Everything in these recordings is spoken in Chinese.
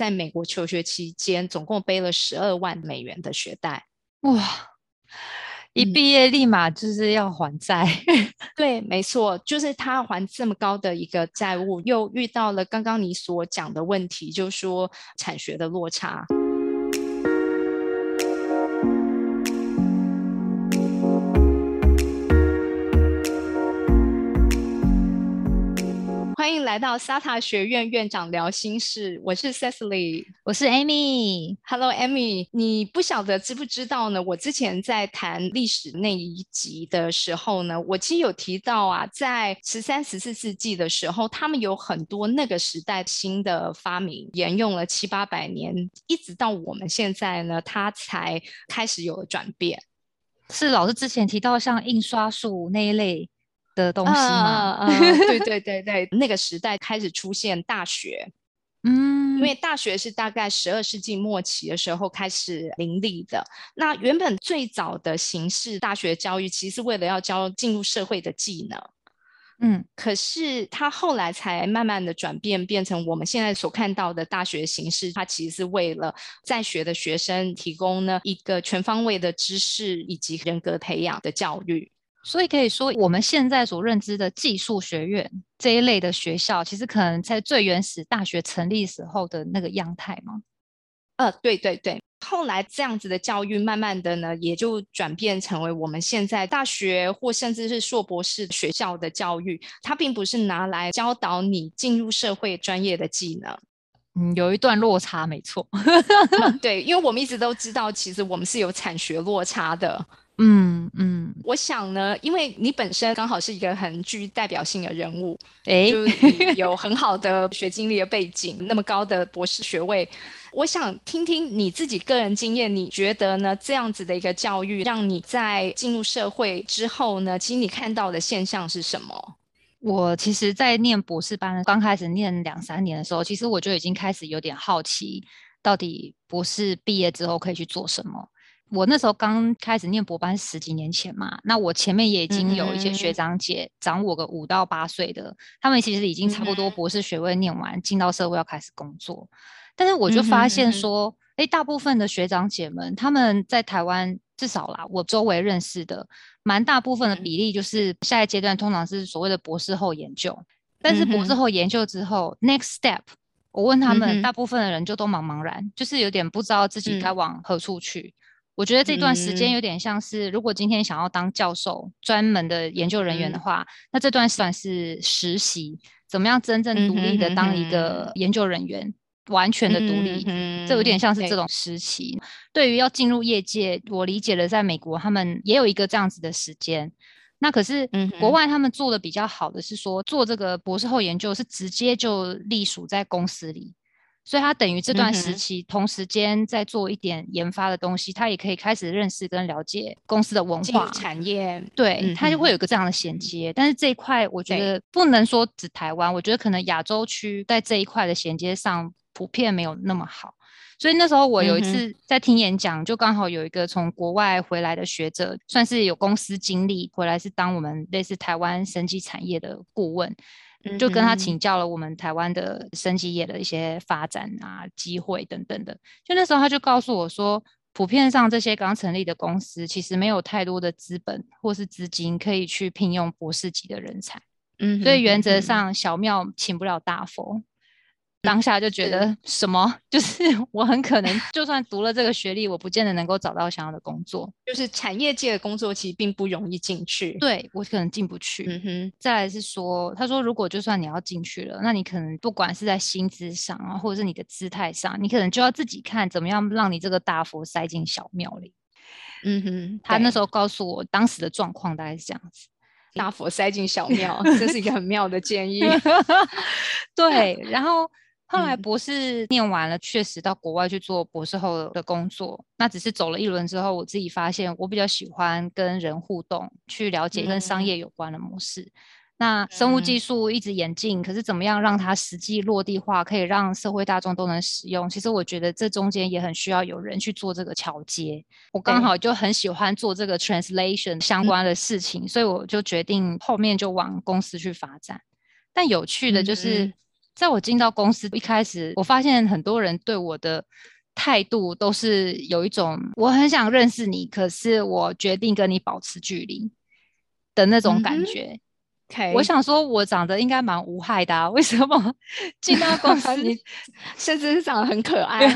在美国求学期间，总共背了十二万美元的学贷。哇！一毕业立马就是要还债。对，没错，就是他还这么高的一个债务，又遇到了刚刚你所讲的问题，就是说产学的落差。欢迎来到 SATA 学院院长聊心事，我是 Cecily，我是 Amy。Hello，Amy，你不晓得知不知道呢？我之前在谈历史那一集的时候呢，我其实有提到啊，在十三、十四世纪的时候，他们有很多那个时代新的发明，沿用了七八百年，一直到我们现在呢，它才开始有了转变。是老师之前提到像印刷术那一类。的东西吗？对对对对，那个时代开始出现大学，嗯，因为大学是大概十二世纪末期的时候开始林立的。那原本最早的形式大学教育，其实是为了要教进入社会的技能，嗯，可是它后来才慢慢的转变，变成我们现在所看到的大学形式。它其实是为了在学的学生提供呢一个全方位的知识以及人格培养的教育。所以可以说，我们现在所认知的技术学院这一类的学校，其实可能在最原始大学成立时候的那个样态吗？呃，对对对。后来这样子的教育，慢慢的呢，也就转变成为我们现在大学或甚至是硕博士学校的教育。它并不是拿来教导你进入社会专业的技能。嗯，有一段落差，没错。对，因为我们一直都知道，其实我们是有产学落差的。嗯嗯，我想呢，因为你本身刚好是一个很具代表性的人物，哎，就有很好的学经历的背景，那么高的博士学位，我想听听你自己个人经验，你觉得呢？这样子的一个教育，让你在进入社会之后呢，其实你看到的现象是什么？我其实，在念博士班刚开始念两三年的时候，其实我就已经开始有点好奇，到底博士毕业之后可以去做什么。我那时候刚开始念博班十几年前嘛，那我前面也已经有一些学长姐长我个五到八岁的，他们其实已经差不多博士学位念完，进到社会要开始工作。但是我就发现说，哎，大部分的学长姐们，他们在台湾至少啦，我周围认识的，蛮大部分的比例就是下一阶段通常是所谓的博士后研究。但是博士后研究之后，next step，我问他们，大部分的人就都茫茫然，就是有点不知道自己该往何处去。我觉得这段时间有点像是，如果今天想要当教授、专门的研究人员的话，那这段算是实习。怎么样真正独立的当一个研究人员，完全的独立，这有点像是这种时期。对于要进入业界，我理解了，在美国他们也有一个这样子的时间。那可是国外他们做的比较好的是说，做这个博士后研究是直接就隶属在公司里。所以他等于这段时期同时间在做一点研发的东西，他也可以开始认识跟了解公司的文化产业，对他就会有个这样的衔接。但是这一块我觉得不能说指台湾，我觉得可能亚洲区在这一块的衔接上普遍没有那么好。所以那时候我有一次在听演讲，就刚好有一个从国外回来的学者，算是有公司经历回来，是当我们类似台湾生技产业的顾问。就跟他请教了我们台湾的生技业的一些发展啊、机会等等的。就那时候他就告诉我说，普遍上这些刚成立的公司其实没有太多的资本或是资金可以去聘用博士级的人才。嗯，所以原则上小庙请不了大佛。当下就觉得什么，就是我很可能就算读了这个学历，我不见得能够找到想要的工作。就是产业界的工作其实并不容易进去，对我可能进不去。嗯哼。再来是说，他说如果就算你要进去了，那你可能不管是在薪资上啊，或者是你的姿态上，你可能就要自己看怎么样让你这个大佛塞进小庙里。嗯哼。他那时候告诉我当时的状况大概是这样子，大佛塞进小庙，这是一个很妙的建议。对，然后。后来博士念完了，确实到国外去做博士后的工作。那只是走了一轮之后，我自己发现我比较喜欢跟人互动，去了解跟商业有关的模式。那生物技术一直演进，可是怎么样让它实际落地化，可以让社会大众都能使用？其实我觉得这中间也很需要有人去做这个桥接。我刚好就很喜欢做这个 translation 相关的事情，所以我就决定后面就往公司去发展。但有趣的就是。在我进到公司一开始，我发现很多人对我的态度都是有一种我很想认识你，可是我决定跟你保持距离的那种感觉。OK，我想说，我长得应该蛮无害的，啊，为什么 进到公司甚至是长得很可爱？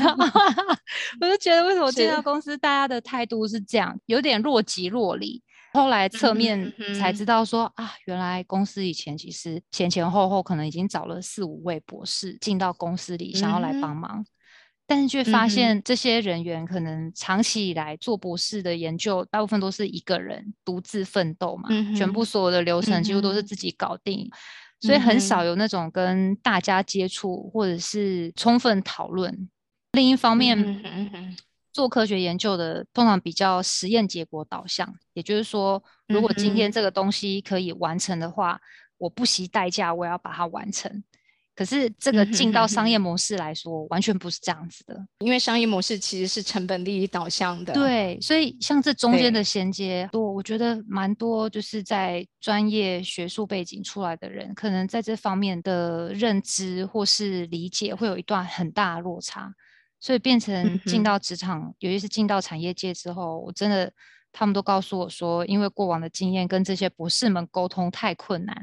我就觉得为什么进到公司大家的态度是这样，有点若即若离。后来侧面才知道说啊，原来公司以前其实前前后后可能已经找了四五位博士进到公司里，想要来帮忙。但是却发现这些人员可能长期以来做博士的研究，大部分都是一个人独自奋斗嘛，全部所有的流。程几乎都是自己搞定，所以很少有那种跟大家接触或者是充分讨论。另一方面，做科学研究的通常比较实验结果导向，也就是说，如果今天这个东西可以完成的话，我不惜代价，我要把它完成。可是这个进到商业模式来说，完全不是这样子的，因为商业模式其实是成本利益导向的。对，所以像这中间的衔接多，我觉得蛮多，就是在专业学术背景出来的人，可能在这方面的认知或是理解会有一段很大的落差，所以变成进到职场，尤其是进到产业界之后，我真的他们都告诉我说，因为过往的经验跟这些博士们沟通太困难。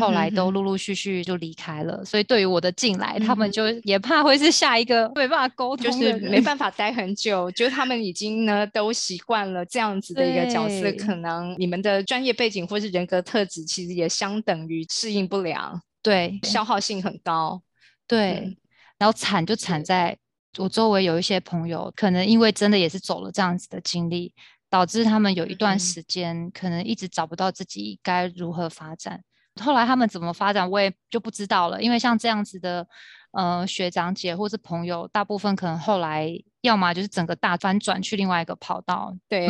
后来都陆陆续续就离开了，所以对于我的进来，他们就也怕会是下一个没办法沟通，就是没办法待很久。就他们已经呢都习惯了这样子的一个角色，可能你们的专业背景或是人格特质，其实也相等于适应不良，对，消耗性很高，对。然后惨就惨在我周围有一些朋友，可能因为真的也是走了这样子的经历，导致他们有一段时间可能一直找不到自己该如何发展。后来他们怎么发展，我也就不知道了。因为像这样子的，呃，学长姐或是朋友，大部分可能后来。要么就是整个大翻转去另外一个跑道，对，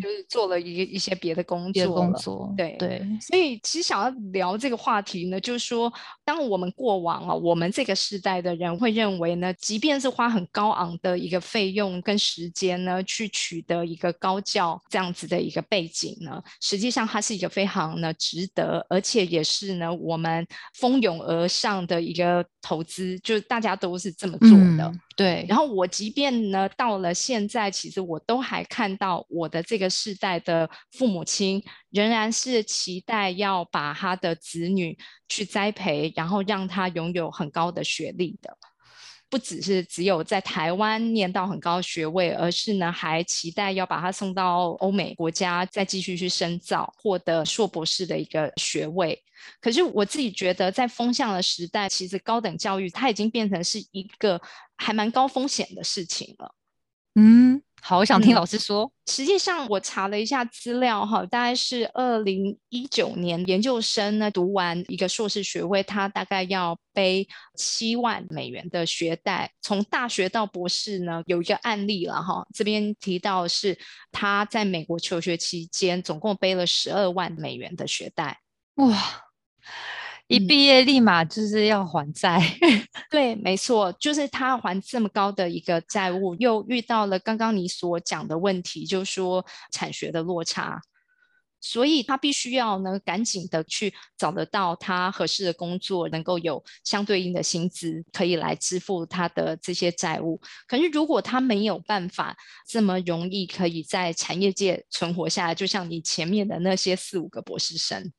就是做了一一些别的工作，工作，对对。所以其实想要聊这个话题呢，就是说，当我们过往啊，我们这个时代的人会认为呢，即便是花很高昂的一个费用跟时间呢，去取得一个高教这样子的一个背景呢，实际上它是一个非常呢值得，而且也是呢我们蜂拥而上的一个投资，就是大家都是这么做的。对，然后我即便呢到了现在，其实我都还看到我的这个世代的父母亲仍然是期待要把他的子女去栽培，然后让他拥有很高的学历的。不只是只有在台湾念到很高学位，而是呢还期待要把他送到欧美国家，再继续去深造，获得硕博士的一个学位。可是我自己觉得，在风向的时代，其实高等教育它已经变成是一个还蛮高风险的事情了。嗯。好，我想听老师说。实际上，我查了一下资料，哈，大概是二零一九年研究生呢读完一个硕士学位，他大概要背七万美元的学贷。从大学到博士呢，有一个案例了，哈，这边提到是他在美国求学期间，总共背了十二万美元的学贷。哇！一毕业立马就是要还债，对，没错，就是他还这么高的一个债务，又遇到了刚刚你所讲的问题，就是说产学的落差，所以他必须要呢赶紧的去找得到他合适的工作，能够有相对应的薪资，可以来支付他的这些债务。可是如果他没有办法这么容易可以在产业界存活下来，就像你前面的那些四五个博士生。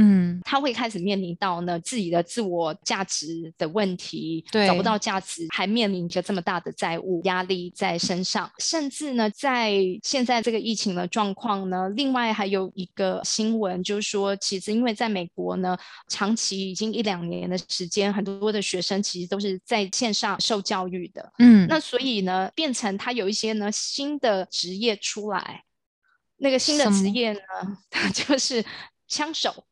嗯，他会开始面临到呢自己的自我价值的问题，对。找不到价值，还面临着这么大的债务压力在身上，甚至呢，在现在这个疫情的状况呢，另外还有一个新闻，就是说，其实因为在美国呢，长期已经一两年的时间，很多的学生其实都是在线上受教育的，嗯，那所以呢，变成他有一些呢新的职业出来，那个新的职业呢，它 就是枪手。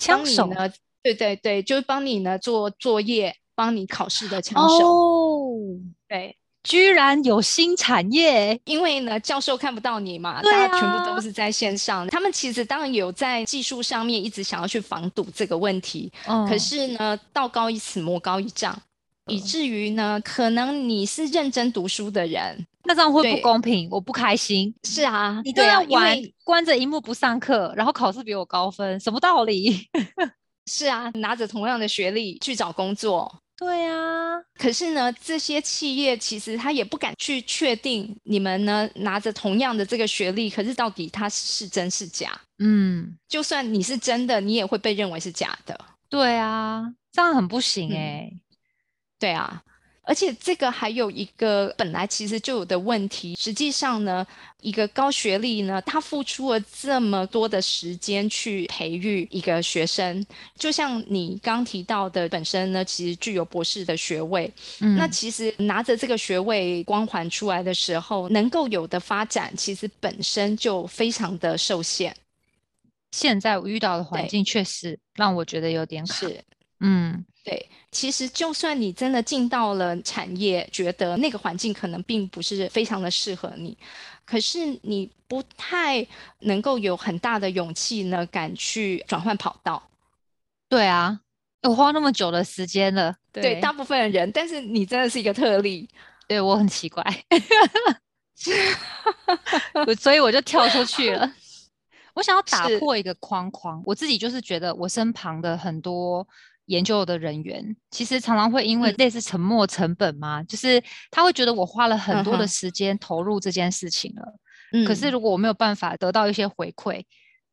枪手呢？对对对，就是帮你呢做作业、帮你考试的枪手。哦，对，居然有新产业，因为呢教授看不到你嘛，大家全部都是在线上。他们其实当然有在技术上面一直想要去防堵这个问题，可是呢道高一尺魔高一丈，以至于呢可能你是认真读书的人。那这样会不公平，我不开心。是啊，你都要玩，关着荧幕不上课，然后考试比我高分，什么道理？是啊，拿着同样的学历去找工作。对啊，可是呢，这些企业其实他也不敢去确定你们呢拿着同样的这个学历，可是到底它是真是假？嗯，就算你是真的，你也会被认为是假的。对啊，这样很不行嗯哎、对啊，而且这个还有一个本来其实就有的问题，实际上呢，一个高学历呢，他付出了这么多的时间去培育一个学生，就像你刚提到的，本身呢其实具有博士的学位，嗯，那其实拿着这个学位光环出来的时候，能够有的发展，其实本身就非常的受限。现在我遇到的环境确实让我觉得有点卡。是，嗯，对，其实就算你真的进到了产业，觉得那个环境可能并不是非常的适合你，可是你不太能够有很大的勇气呢，敢去转换跑道。对啊，我花那么久的时间了，对大部分的人，但是你真的是一个特例。对我很奇怪，我 所以我就跳出去了。我想要打破一个框框，我自己就是觉得我身旁的很多研究的人员，其实常常会因为嗯类似沉没成本嘛，就是他会觉得我花了很多的时间投入这件事情了，嗯可是如果我没有办法得到一些回馈，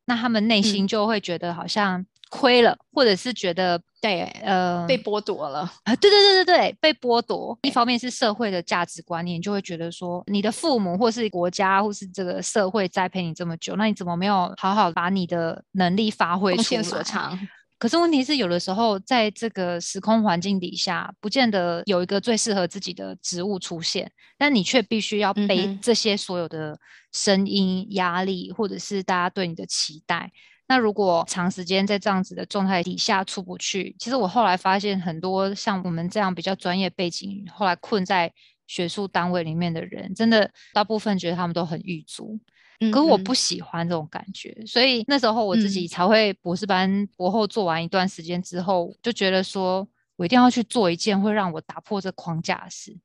那他们内心嗯就会觉得好像亏了，或者是觉得对呃被剥夺了，啊，对对对对对，被剥夺。一方面是社会的价值观念，就会觉得说，你的父母或是国家或是这个社会栽培你这么久，那你怎么没有好好把你的能力发挥出所？长。可是问题是，有的时候在这个时空环境底下，不见得有一个最适合自己的职务出现，但你却必须要背这些所有的声音、压力，或者是大家对你的期待。那如果长时间在这样子的状态底下出不去，其实我后来发现，很多像我们这样比较专业背景，后来困在学术单位里面的人，真的大部分觉得他们都很狱卒。可是我嗯不。喜欢这种感觉，所以那时候我自己嗯。才会博士班、博后做完一段时间之后，就觉得说我一定要去做一件会让我打破这框架的事，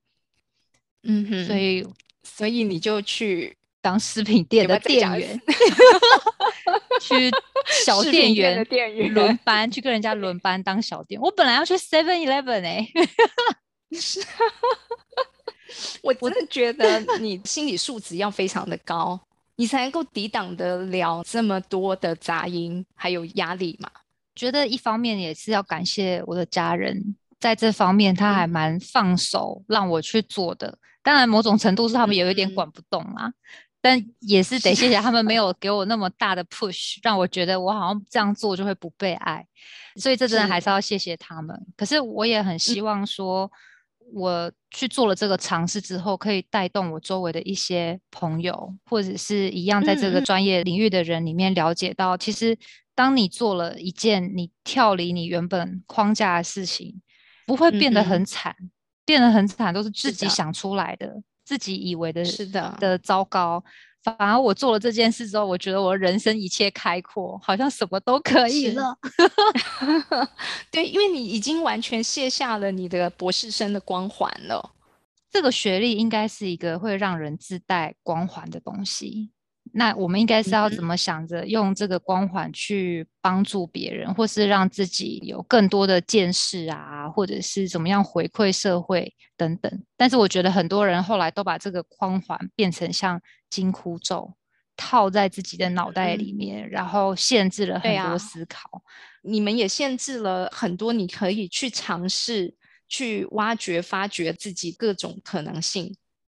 嗯。哼，所以所以你就去当食品店的 店员去小店员店员轮班，去跟人家轮班当小店。我本来要去 Seven Eleven 哎，我真的觉得你心理素质要非常的高，你才能够抵挡得了这么多的杂音还有压力嘛。觉得一方面也是要感谢我的家人，在这方面他还嗯蛮放手让我去做的。当然，某种程度是他们有一点嗯管不动啦，但 也是得谢谢他们没有给我那么大的 push，让我觉得我好像这样做就会不被爱。所以这真的还是是要谢谢他们。可是我也很希望说，我去做了这个尝试之后，可以带动我周围的一些朋友，或者是一样在这个专业领域的人里面了解到，其实当你做了一件你跳离你原本框架的事情，不会变得很惨，变得很惨都是自己想出来的，自己以为的是的。的糟糕。反而我做了这件事之后，我觉得我人生一切开阔，好像什么都可以是了。对，因为你已经完全卸下了你的博士生的光环了。这个学历应该是一个会让人自带光环的东西。那我们应该是要嗯怎么想着用这个光环去帮助别人，或是让自己有更多的见识啊，或者是怎么样回馈社会等等。但是我觉得很多人后来都把这个光环变成像金箍咒，套在自己的脑袋里面，然后限制了很多思考。你们也限制了很多你可以去尝试、去挖掘、发掘自己各种可能性。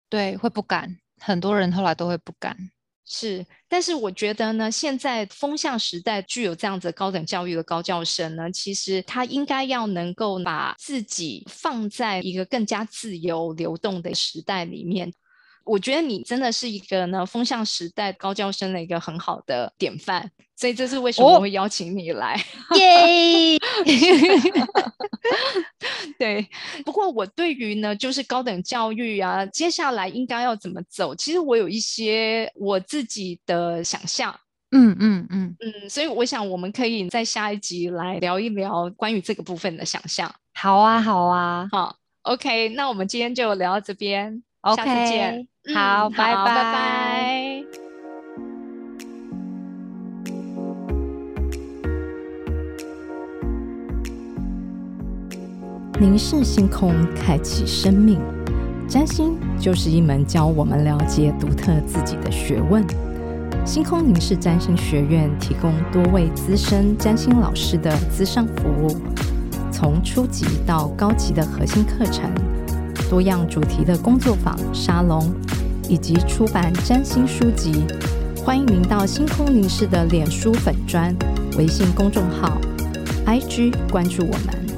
对，会不敢，很多人后来都会不敢。是，但是我觉得呢，现在风向时代具有这样子高等教育的高教生呢，其实他应该要能够把自己放在一个更加自由流动的时代里面。我觉得你真的是一个呢风向时代高教生的一个很好的典范，所以这是为什么哦我会邀请你来。耶！对，不过我对于呢，就是高等教育啊，接下来应该要怎么走，其实我有一些我自己的想象。嗯嗯嗯，嗯，所以我想我们可以在下一集来聊一聊关于这个部分的想象。好啊好啊好，OK，那我们今天就聊到这边下次见。，OK，嗯好，拜好拜拜拜。凝视星空，开启生命。占星就是一门教我们了解独特自己的学问。星空凝视占星学院提供多位资深占星老师的资商服务，从初级到高级的核心课程，多样主题的工作坊、沙龙，以及出版占星书籍。欢迎您到星空凝视的脸书粉砖、微信公众号、IG 关注我们。